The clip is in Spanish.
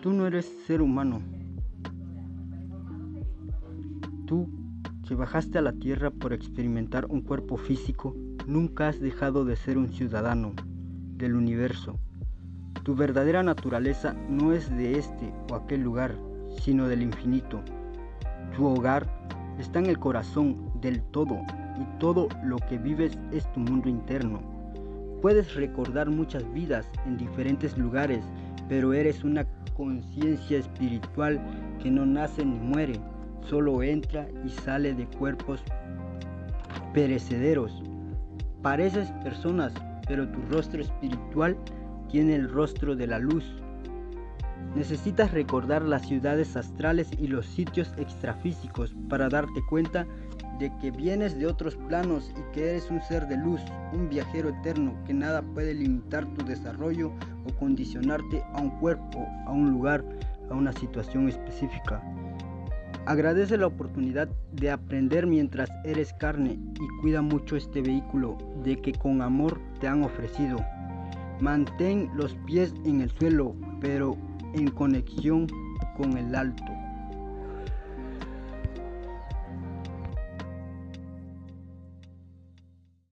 Tú no eres ser humano. Tú, que bajaste a la tierra por experimentar un cuerpo físico, nunca has dejado de ser un ciudadano del universo. Tu verdadera naturaleza no es de este o aquel lugar, sino del infinito. Tu hogar está en el corazón del todo y todo lo que vives es tu mundo interno. Puedes recordar muchas vidas en diferentes lugares, pero eres una conciencia espiritual que no nace ni muere, solo entra y sale de cuerpos perecederos. Pareces personas, pero tu rostro espiritual tiene el rostro de la luz. Necesitas recordar las ciudades astrales y los sitios extrafísicos para darte cuenta de que vienes de otros planos y que eres un ser de luz, un viajero eterno, que nada puede limitar tu desarrollo o condicionarte a un cuerpo, a un lugar, a una situación específica. Agradece la oportunidad de aprender mientras eres carne y cuida mucho este vehículo de que con amor te han ofrecido. Mantén los pies en el suelo, pero en conexión con el alto.